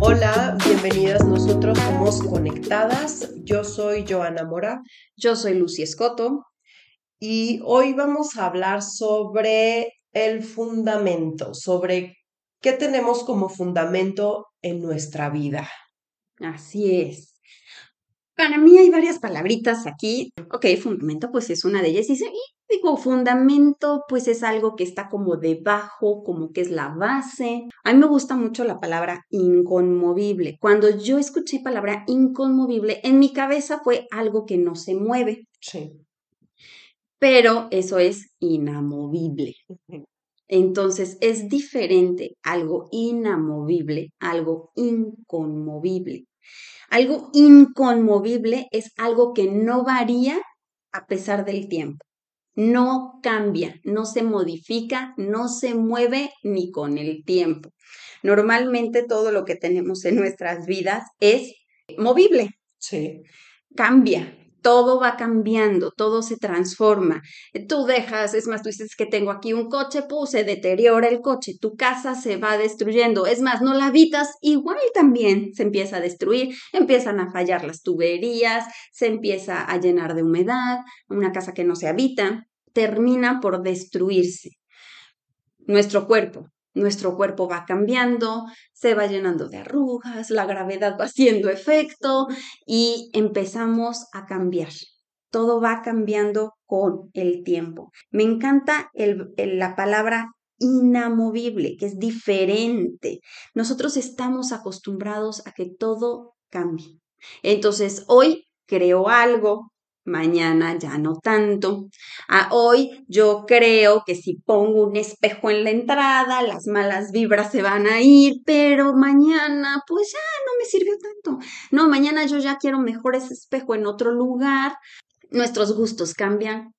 Hola, bienvenidas. Nosotros somos Conectadas. Yo soy Joana Mora. Yo soy Lucy Escoto. Y hoy vamos a hablar sobre el fundamento, sobre qué tenemos como fundamento en nuestra vida. Así es. Para mí hay varias palabritas aquí. Ok, fundamento pues es una de ellas. Y digo, fundamento pues es algo que está como debajo, como que es la base. A mí me gusta mucho la palabra inconmovible. Cuando yo escuché palabra inconmovible, en mi cabeza fue algo que no se mueve. Sí. Pero eso es inamovible. Entonces es diferente algo inamovible, algo inconmovible. Algo inconmovible es algo que no varía a pesar del tiempo. No cambia, no se modifica, no se mueve ni con el tiempo. Normalmente todo lo que tenemos en nuestras vidas es movible. Sí. Cambia, todo va cambiando, todo se transforma. Tú dejas, es más, tú dices que tengo aquí un coche, pues se deteriora el coche, tu casa se va destruyendo. Es más, no la habitas, igual también se empieza a destruir, empiezan a fallar las tuberías, se empieza a llenar de humedad, una casa que no se habita, termina por destruirse. Nuestro cuerpo, nuestro cuerpo va cambiando, se va llenando de arrugas, la gravedad va haciendo efecto y empezamos a cambiar. Todo va cambiando con el tiempo. Me encanta la palabra inamovible, que es diferente. Nosotros estamos acostumbrados a que todo cambie. Entonces, hoy creo algo, mañana ya no tanto. A hoy yo creo que si pongo un espejo en la entrada, las malas vibras se van a ir, pero mañana pues ya no me sirvió tanto. No, mañana yo ya quiero mejor ese espejo en otro lugar. Nuestros gustos cambian,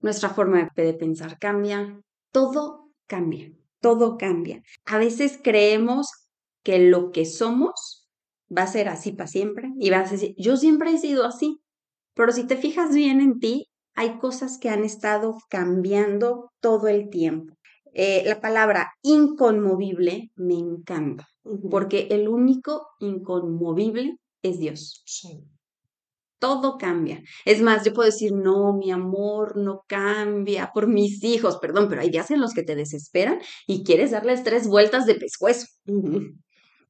nuestra forma de pensar cambia, todo cambia, todo cambia. A veces creemos que lo que somos va a ser así para siempre y vas a decir, yo siempre he sido así, pero si te fijas bien en ti, hay cosas que han estado cambiando todo el tiempo. Eh, la palabra inconmovible me encanta, porque el único inconmovible es Dios. Todo cambia. Es más, yo puedo decir, no, mi amor no cambia por mis hijos, perdón, pero hay días en los que te desesperan y quieres darles tres vueltas de pescuezo.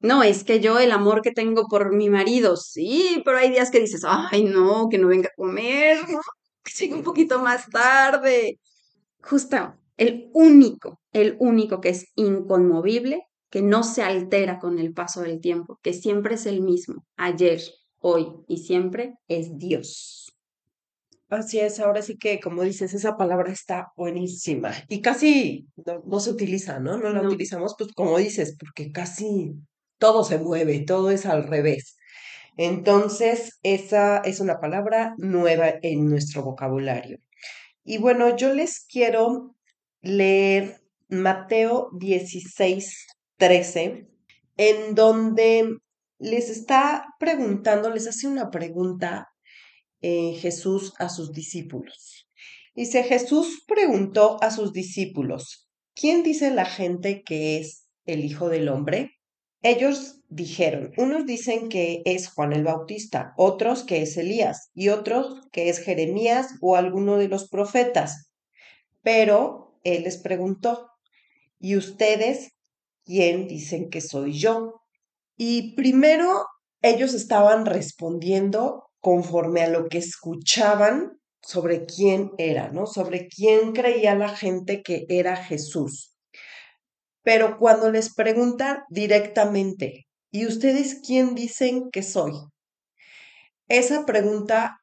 No, es que yo el amor que tengo por mi marido, sí, pero hay días que dices, ay, no, que no venga a comer, que llegue un poquito más tarde. Justo, el único, el único que es inconmovible, que no se altera con el paso del tiempo, que siempre es el mismo, ayer, hoy y siempre, es Dios. Así es, ahora sí que, como dices, esa palabra está buenísima y casi no, se utiliza, ¿no? No la utilizamos, pues como dices, porque casi todo se mueve, todo es al revés. Entonces, esa es una palabra nueva en nuestro vocabulario. Y bueno, yo les quiero leer Mateo 16, 13, en donde les está preguntando, les hace una pregunta eh, Jesús a sus discípulos. Dice, Jesús preguntó a sus discípulos, ¿quién dice la gente que es el Hijo del Hombre? Ellos dijeron, unos dicen que es Juan el Bautista, otros que es Elías y otros que es Jeremías o alguno de los profetas. Pero él les preguntó, ¿y ustedes quién dicen que soy yo? Y primero ellos estaban respondiendo conforme a lo que escuchaban sobre quién era, ¿no? Sobre quién creía la gente que era Jesús. Pero cuando les preguntan directamente, ¿y ustedes quién dicen que soy? Esa pregunta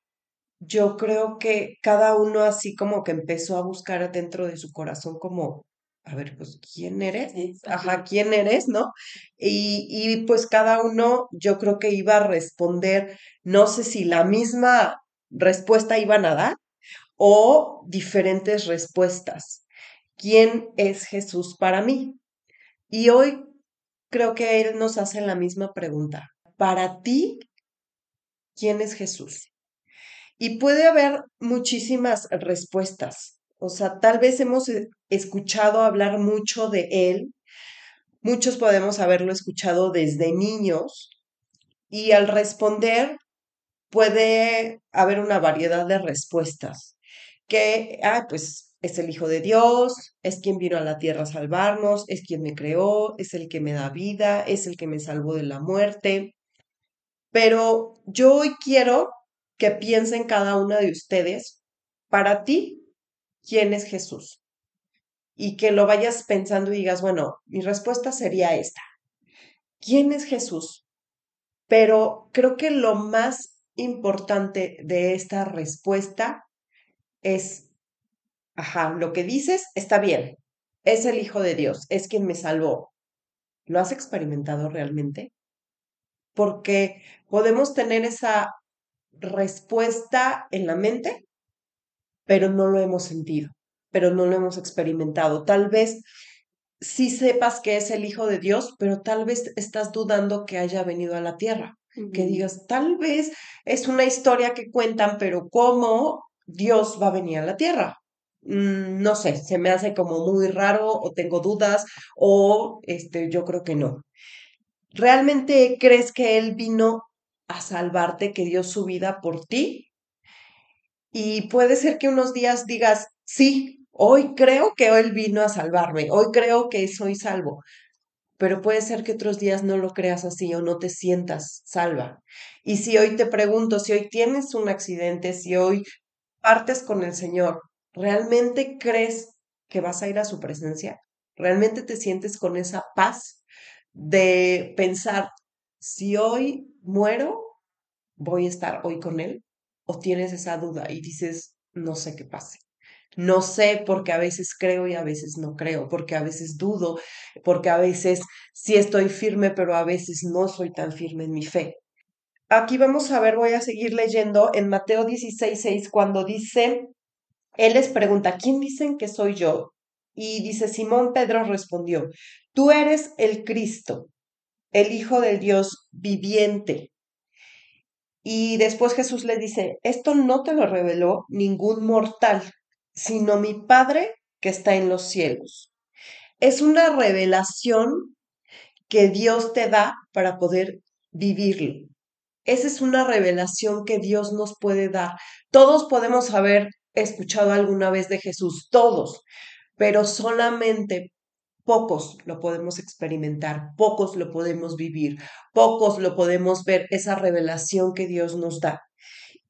yo creo que cada uno así como que empezó a buscar dentro de su corazón como, a ver, pues, ¿quién eres? Ajá, ¿quién eres? ¿No? Y, y pues cada uno yo creo que iba a responder, no sé si la misma respuesta iban a dar o diferentes respuestas. ¿Quién es Jesús para mí? Y hoy creo que Él nos hace la misma pregunta. Para ti, ¿quién es Jesús? Y puede haber muchísimas respuestas. O sea, tal vez hemos eh, escuchado hablar mucho de Él. Muchos podemos haberlo escuchado desde niños. Y al responder, puede haber una variedad de respuestas. Que, ah, pues es el Hijo de Dios, es quien vino a la tierra a salvarnos, es quien me creó, es el que me da vida, es el que me salvó de la muerte. Pero yo hoy quiero que piensen cada una de ustedes, para ti, ¿quién es Jesús? Y que lo vayas pensando y digas, bueno, mi respuesta sería esta. ¿Quién es Jesús? Pero creo que lo más importante de esta respuesta es, ajá, lo que dices está bien, es el Hijo de Dios, es quien me salvó. ¿Lo has experimentado realmente? Porque podemos tener esa respuesta en la mente, pero no lo hemos sentido, pero no lo hemos experimentado. Tal vez sí sepas que es el Hijo de Dios, pero tal vez estás dudando que haya venido a la tierra. Que digas, tal vez es una historia que cuentan, pero ¿cómo Dios va a venir a la tierra? Mm, no sé, se me hace como muy raro o tengo dudas o este, yo creo que no. ¿Realmente crees que Él vino a salvarte, que dio su vida por ti. Y puede ser que unos días digas, sí, hoy creo que Él vino a salvarme, hoy creo que soy salvo. Pero puede ser que otros días no lo creas así o no te sientas salva. Y si hoy te pregunto, si hoy tienes un accidente, si hoy partes con el Señor, ¿realmente crees que vas a ir a su presencia? ¿Realmente te sientes con esa paz de pensar, si hoy muero, voy a estar hoy con él, o tienes esa duda y dices, no sé qué pase. No sé porque a veces creo y a veces no creo, porque a veces dudo, porque a veces sí estoy firme, pero a veces no soy tan firme en mi fe. Aquí vamos a ver, voy a seguir leyendo en Mateo 16, 6, cuando dice, él les pregunta, ¿quién dicen que soy yo? Y dice, Simón Pedro respondió, tú eres el Cristo, el Hijo del Dios viviente. Y después Jesús le dice, esto no te lo reveló ningún mortal, sino mi Padre que está en los cielos. Es una revelación que Dios te da para poder vivirlo. Esa es una revelación que Dios nos puede dar. Todos podemos haber escuchado alguna vez de Jesús, todos, pero solamente pocos lo podemos experimentar, pocos lo podemos vivir, pocos lo podemos ver, esa revelación que Dios nos da.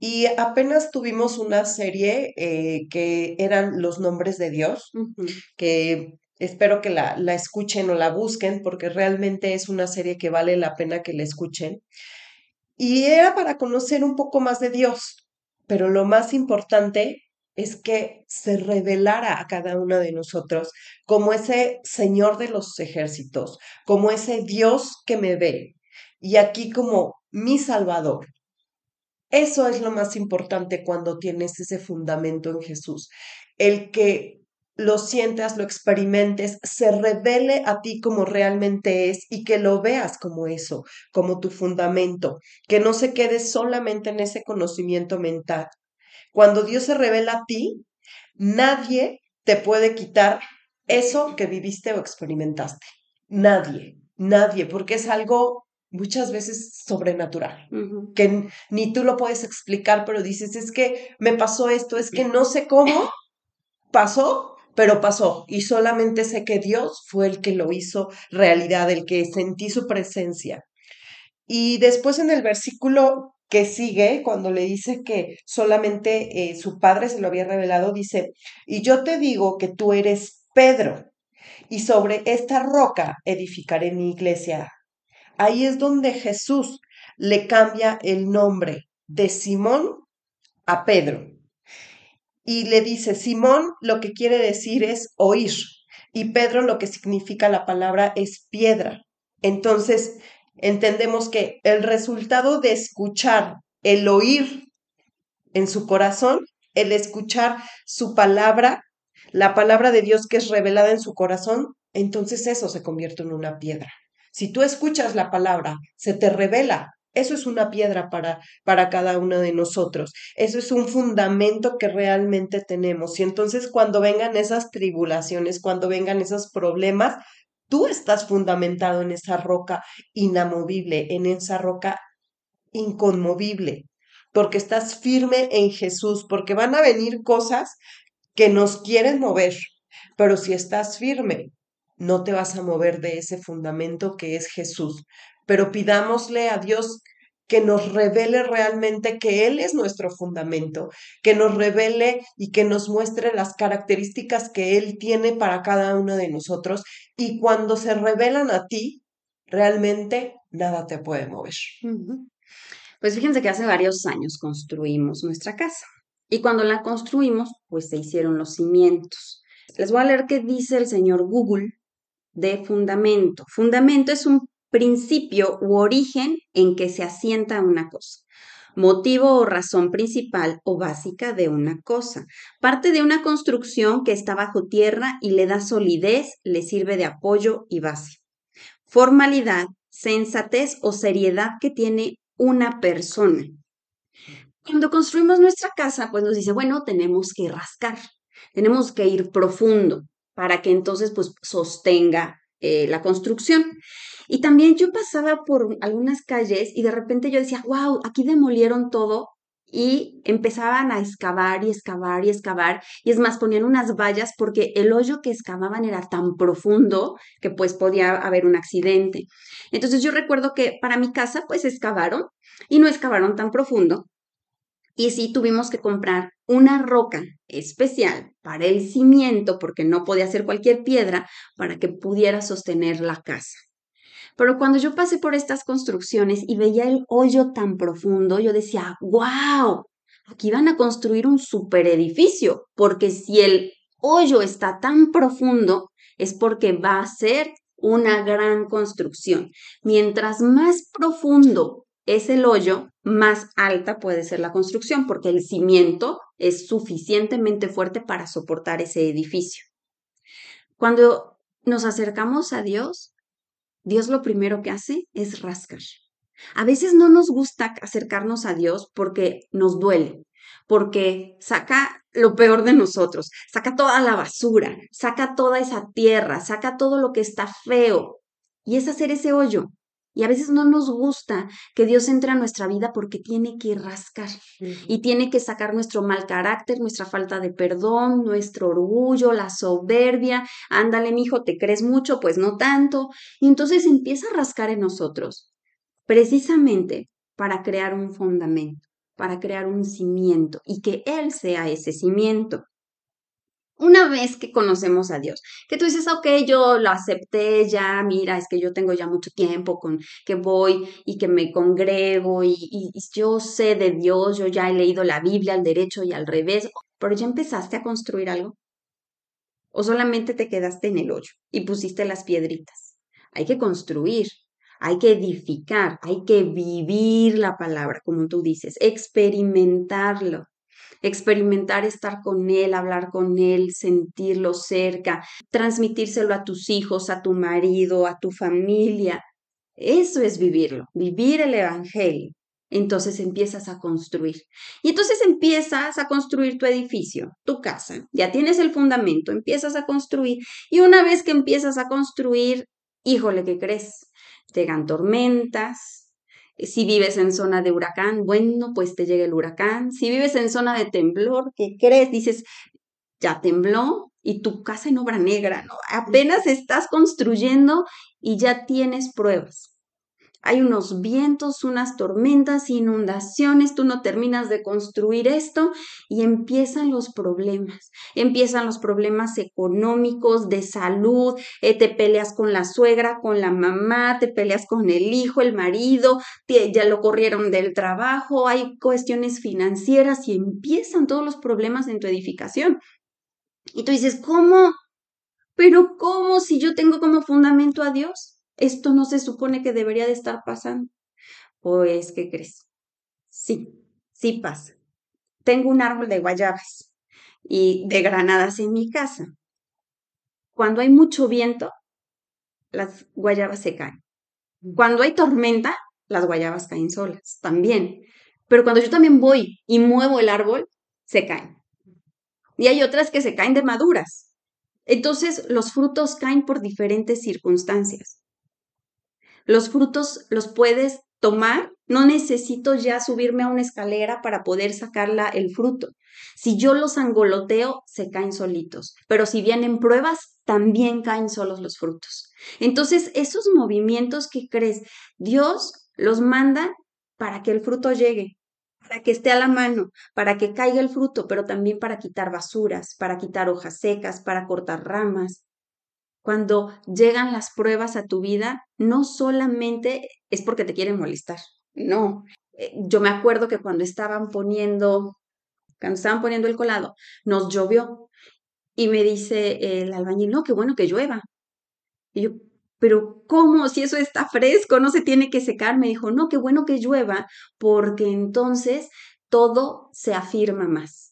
Y apenas tuvimos una serie eh, que eran los nombres de Dios, que espero que la, la escuchen o la busquen, porque realmente es una serie que vale la pena que la escuchen. Y era para conocer un poco más de Dios, pero lo más importante es que se revelara a cada uno de nosotros como ese Señor de los ejércitos, como ese Dios que me ve y aquí como mi Salvador. Eso es lo más importante cuando tienes ese fundamento en Jesús, el que lo sientas, lo experimentes, se revele a ti como realmente es y que lo veas como eso, como tu fundamento, que no se quede solamente en ese conocimiento mental, cuando Dios se revela a ti, nadie te puede quitar eso que viviste o experimentaste. Nadie, nadie, porque es algo muchas veces sobrenatural, que ni tú lo puedes explicar, pero dices, es que me pasó esto, es que no sé cómo pasó, pero pasó. Y solamente sé que Dios fue el que lo hizo realidad, el que sentí su presencia. Y después en el versículo que sigue cuando le dice que solamente eh, su padre se lo había revelado, dice, y yo te digo que tú eres Pedro, y sobre esta roca edificaré mi iglesia. Ahí es donde Jesús le cambia el nombre de Simón a Pedro. Y le dice, Simón lo que quiere decir es oír, y Pedro lo que significa la palabra es piedra. Entonces, entendemos que el resultado de escuchar, el oír en su corazón, el escuchar su palabra, la palabra de Dios que es revelada en su corazón, entonces eso se convierte en una piedra. Si tú escuchas la palabra, se te revela eso es una piedra para, para cada uno de nosotros. Eso es un fundamento que realmente tenemos. Y entonces cuando vengan esas tribulaciones, cuando vengan esos problemas, tú estás fundamentado en esa roca inamovible, en esa roca inconmovible, porque estás firme en Jesús, porque van a venir cosas que nos quieren mover, pero si estás firme, no te vas a mover de ese fundamento que es Jesús. Pero pidámosle a Dios que nos revele realmente que Él es nuestro fundamento, que nos revele y que nos muestre las características que Él tiene para cada uno de nosotros. Y cuando se revelan a ti, realmente nada te puede mover. Pues fíjense que hace varios años construimos nuestra casa. Y cuando la construimos, pues se hicieron los cimientos. Les voy a leer qué dice el señor Google de fundamento. Fundamento es un principio u origen en que se asienta una cosa, motivo o razón principal o básica de una cosa, parte de una construcción que está bajo tierra y le da solidez, le sirve de apoyo y base. Formalidad, sensatez o seriedad que tiene una persona. Cuando construimos nuestra casa, pues nos dice, bueno, tenemos que rascar, tenemos que ir profundo para que entonces pues sostenga eh, la construcción. Y también yo pasaba por algunas calles y de repente yo decía, wow, aquí demolieron todo y empezaban a excavar y excavar y excavar. Y es más, ponían unas vallas porque el hoyo que excavaban era tan profundo que pues podía haber un accidente. Entonces yo recuerdo que para mi casa pues excavaron y no excavaron tan profundo. Y sí tuvimos que comprar una roca especial para el cimiento porque no podía ser cualquier piedra para que pudiera sostener la casa. Pero cuando yo pasé por estas construcciones y veía el hoyo tan profundo, yo decía, wow, aquí van a construir un super edificio, porque si el hoyo está tan profundo, es porque va a ser una gran construcción. Mientras más profundo es el hoyo, más alta puede ser la construcción, porque el cimiento es suficientemente fuerte para soportar ese edificio. Cuando nos acercamos a Dios, Dios lo primero que hace es rascar. A veces no nos gusta acercarnos a Dios porque nos duele, porque saca lo peor de nosotros, saca toda la basura, saca toda esa tierra, saca todo lo que está feo. Y es hacer ese hoyo. Y a veces no nos gusta que Dios entre a nuestra vida porque tiene que rascar y tiene que sacar nuestro mal carácter, nuestra falta de perdón, nuestro orgullo, la soberbia. Ándale, mijo, te crees mucho, pues no tanto. Y entonces empieza a rascar en nosotros, precisamente para crear un fundamento, para crear un cimiento y que Él sea ese cimiento una vez que conocemos a Dios, que tú dices, ok, yo lo acepté ya, mira, es que yo tengo ya mucho tiempo con que voy y que me congrego y, y, yo sé de Dios, yo ya he leído la Biblia al derecho y al revés, pero ya empezaste a construir algo. O solamente te quedaste en el hoyo y pusiste las piedritas. Hay que construir, hay que edificar, hay que vivir la palabra, como tú dices, experimentarlo experimentar estar con Él, hablar con Él, sentirlo cerca, transmitírselo a tus hijos, a tu marido, a tu familia. Eso es vivirlo, vivir el Evangelio. Entonces empiezas a construir. Y entonces empiezas a construir tu edificio, tu casa. Ya tienes el fundamento, empiezas a construir. Y una vez que empiezas a construir, híjole, ¿qué crees? Llegan tormentas, si vives en zona de huracán, bueno, pues te llega el huracán. Si vives en zona de temblor, ¿qué crees? Dices, ya tembló y tu casa en obra negra, ¿no? Apenas estás construyendo y ya tienes pruebas hay unos vientos, unas tormentas, inundaciones, tú no terminas de construir esto y empiezan los problemas. Empiezan los problemas económicos, de salud, eh, te peleas con la suegra, con la mamá, te peleas con el hijo, el marido, ya lo corrieron del trabajo, hay cuestiones financieras y empiezan todos los problemas en tu edificación. Y tú dices, ¿cómo? Pero ¿cómo si yo tengo como fundamento a Dios? Esto no se supone que debería de estar pasando. Pues, ¿qué crees? Sí, sí pasa. Tengo un árbol de guayabas y de granadas en mi casa. Cuando hay mucho viento, las guayabas se caen. Cuando hay tormenta, las guayabas caen solas, también. Pero cuando yo también voy y muevo el árbol, se caen. Y hay otras que se caen de maduras. Entonces, los frutos caen por diferentes circunstancias. Los frutos los puedes tomar, no necesito ya subirme a una escalera para poder sacarla el fruto. Si yo los angoloteo, se caen solitos, pero si vienen pruebas, también caen solos los frutos. Entonces, esos movimientos que crees, Dios los manda para que el fruto llegue, para que esté a la mano, para que caiga el fruto, pero también para quitar basuras, para quitar hojas secas, para cortar ramas. Cuando llegan las pruebas a tu vida, no solamente es porque te quieren molestar, no. Eh, yo me acuerdo que cuando estaban poniendo, cuando estaban poniendo el colado, nos llovió y me dice el albañil, no, qué bueno que llueva. Y yo, pero ¿cómo? Si eso está fresco, no se tiene que secar. Me dijo, no, qué bueno que llueva, porque entonces todo se afirma más.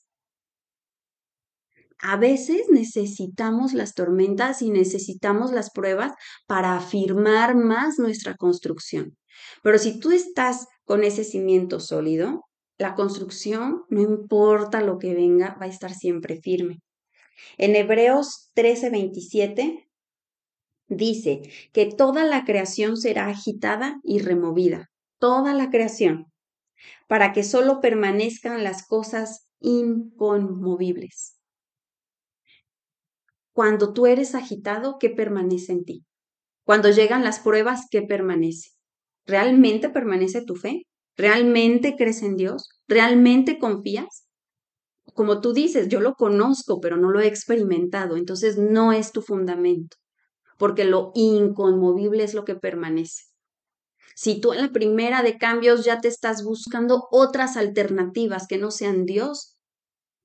A veces necesitamos las tormentas y necesitamos las pruebas para afirmar más nuestra construcción. Pero si tú estás con ese cimiento sólido, la construcción, no importa lo que venga, va a estar siempre firme. En Hebreos 13:27 dice que toda la creación será agitada y removida, toda la creación, para que solo permanezcan las cosas inconmovibles. Cuando tú eres agitado, ¿qué permanece en ti? Cuando llegan las pruebas, ¿qué permanece? ¿Realmente permanece tu fe? ¿Realmente crees en Dios? ¿Realmente confías? Como tú dices, yo lo conozco, pero no lo he experimentado, entonces no es tu fundamento porque lo inconmovible es lo que permanece. Si tú en la primera de cambios ya te estás buscando otras alternativas que no sean Dios,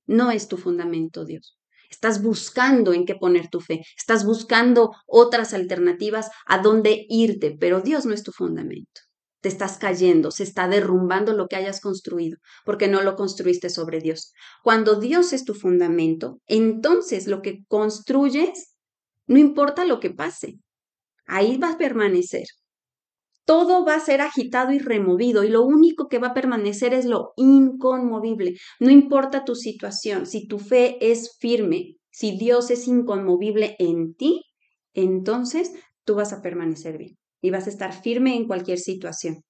no es tu fundamento Dios. Estás buscando en qué poner tu fe, estás buscando otras alternativas a dónde irte, pero Dios no es tu fundamento. Te estás cayendo, se está derrumbando lo que hayas construido, porque no lo construiste sobre Dios. Cuando Dios es tu fundamento, entonces lo que construyes no importa lo que pase, ahí va a permanecer. Todo va a ser agitado y removido y lo único que va a permanecer es lo inconmovible. No importa tu situación, si tu fe es firme, si Dios es inconmovible en ti, entonces tú vas a permanecer bien y vas a estar firme en cualquier situación.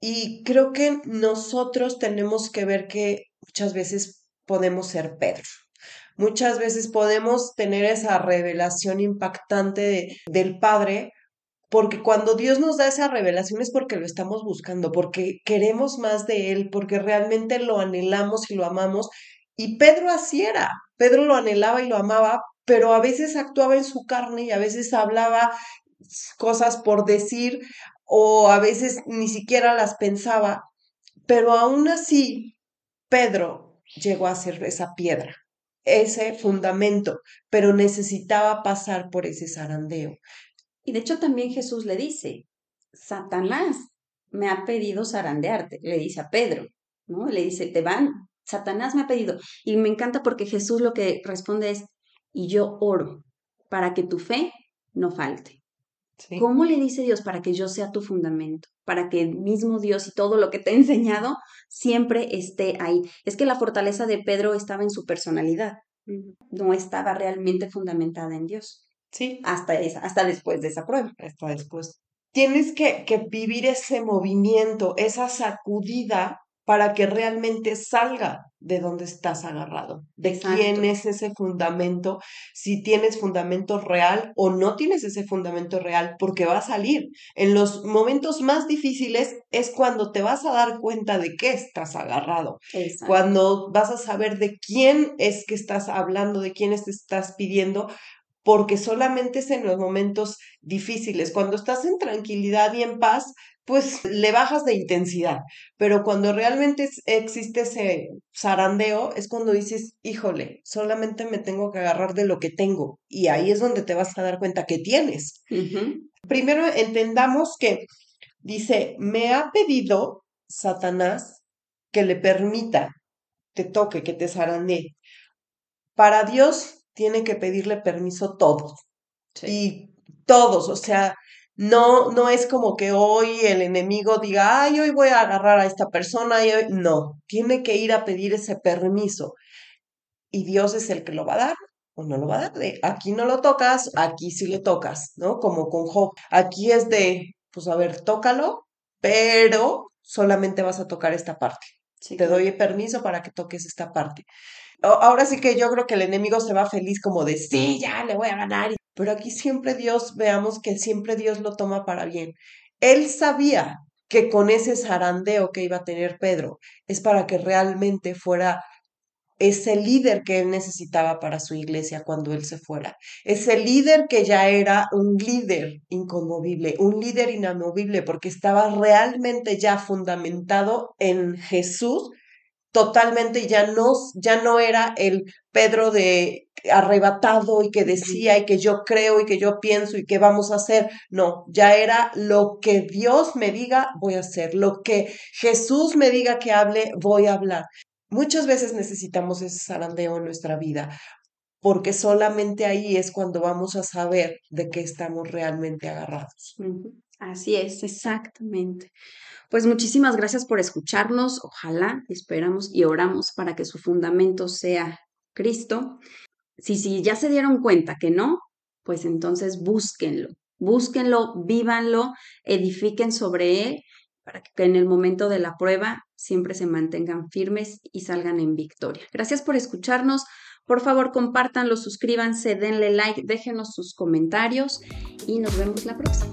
Y creo que nosotros tenemos que ver que muchas veces podemos ser Pedro muchas veces podemos tener esa revelación impactante del Padre, porque cuando Dios nos da esa revelación es porque lo estamos buscando, porque queremos más de Él, porque realmente lo anhelamos y lo amamos. Y Pedro así era, Pedro lo anhelaba y lo amaba, pero a veces actuaba en su carne y a veces hablaba cosas por decir o a veces ni siquiera las pensaba, pero aún así Pedro llegó a ser esa piedra ese fundamento, pero necesitaba pasar por ese zarandeo. Y de hecho también Jesús le dice, Satanás me ha pedido zarandearte, le dice a Pedro, ¿no? Le dice, te van, Satanás me ha pedido. Y me encanta porque Jesús lo que responde es, y yo oro para que tu fe no falte. ¿Cómo le dice Dios para que yo sea tu fundamento? Para que el mismo Dios y todo lo que te he enseñado siempre esté ahí. Es que la fortaleza de Pedro estaba en su personalidad, no estaba realmente fundamentada en Dios. Sí. Hasta, esa, hasta después de esa prueba. Hasta después. Tienes que, que vivir ese movimiento, esa sacudida para que realmente salga de donde estás agarrado, de quién es ese fundamento, si tienes fundamento real o no tienes ese fundamento real, porque va a salir. En los momentos más difíciles es cuando te vas a dar cuenta de qué estás agarrado, cuando vas a saber de quién es que estás hablando, de quién te estás pidiendo, porque solamente es en los momentos difíciles. Cuando estás en tranquilidad y en paz, pues le bajas de intensidad. Pero cuando realmente existe ese zarandeo, es cuando dices, híjole, solamente me tengo que agarrar de lo que tengo. Y ahí es donde te vas a dar cuenta que tienes. Primero entendamos que dice, me ha pedido Satanás que le permita, te toque, que te zarandee. Para Dios tiene que pedirle permiso todos. Y todos, o sea, No, no es como que hoy el enemigo diga, ay, hoy voy a agarrar a esta persona y hoy... No, tiene que ir a pedir ese permiso. Y Dios es el que lo va a dar o no lo va a dar. De, aquí no lo tocas, aquí sí le tocas, ¿no? Como con Job. Aquí es de, pues a ver, tócalo, pero solamente vas a tocar esta parte. Te doy permiso para que toques esta parte. Ahora sí que yo creo que el enemigo se va feliz como de, sí, ya le voy a ganar. Pero aquí siempre Dios, veamos que siempre Dios lo toma para bien. Él sabía que con ese zarandeo que iba a tener Pedro es para que realmente fuera ese líder que él necesitaba para su iglesia cuando él se fuera. Ese líder que ya era un líder inconmovible, un líder inamovible, porque estaba realmente ya fundamentado en Jesús totalmente ya no, ya no era el Pedro de arrebatado y que decía y que yo creo y que yo pienso y que vamos a hacer. No, ya era lo que Dios me diga, voy a hacer. Lo que Jesús me diga que hable, voy a hablar. Muchas veces necesitamos ese zarandeo en nuestra vida, porque solamente ahí es cuando vamos a saber de qué estamos realmente agarrados. Así es, exactamente. Pues muchísimas gracias por escucharnos. Ojalá, esperamos y oramos para que su fundamento sea Cristo. Si, si ya se dieron cuenta que no, pues entonces búsquenlo, búsquenlo, vívanlo, edifiquen sobre él para que en el momento de la prueba siempre se mantengan firmes y salgan en victoria. Gracias por escucharnos. Por favor, compártanlo, suscríbanse, denle like, déjenos sus comentarios y nos vemos la próxima.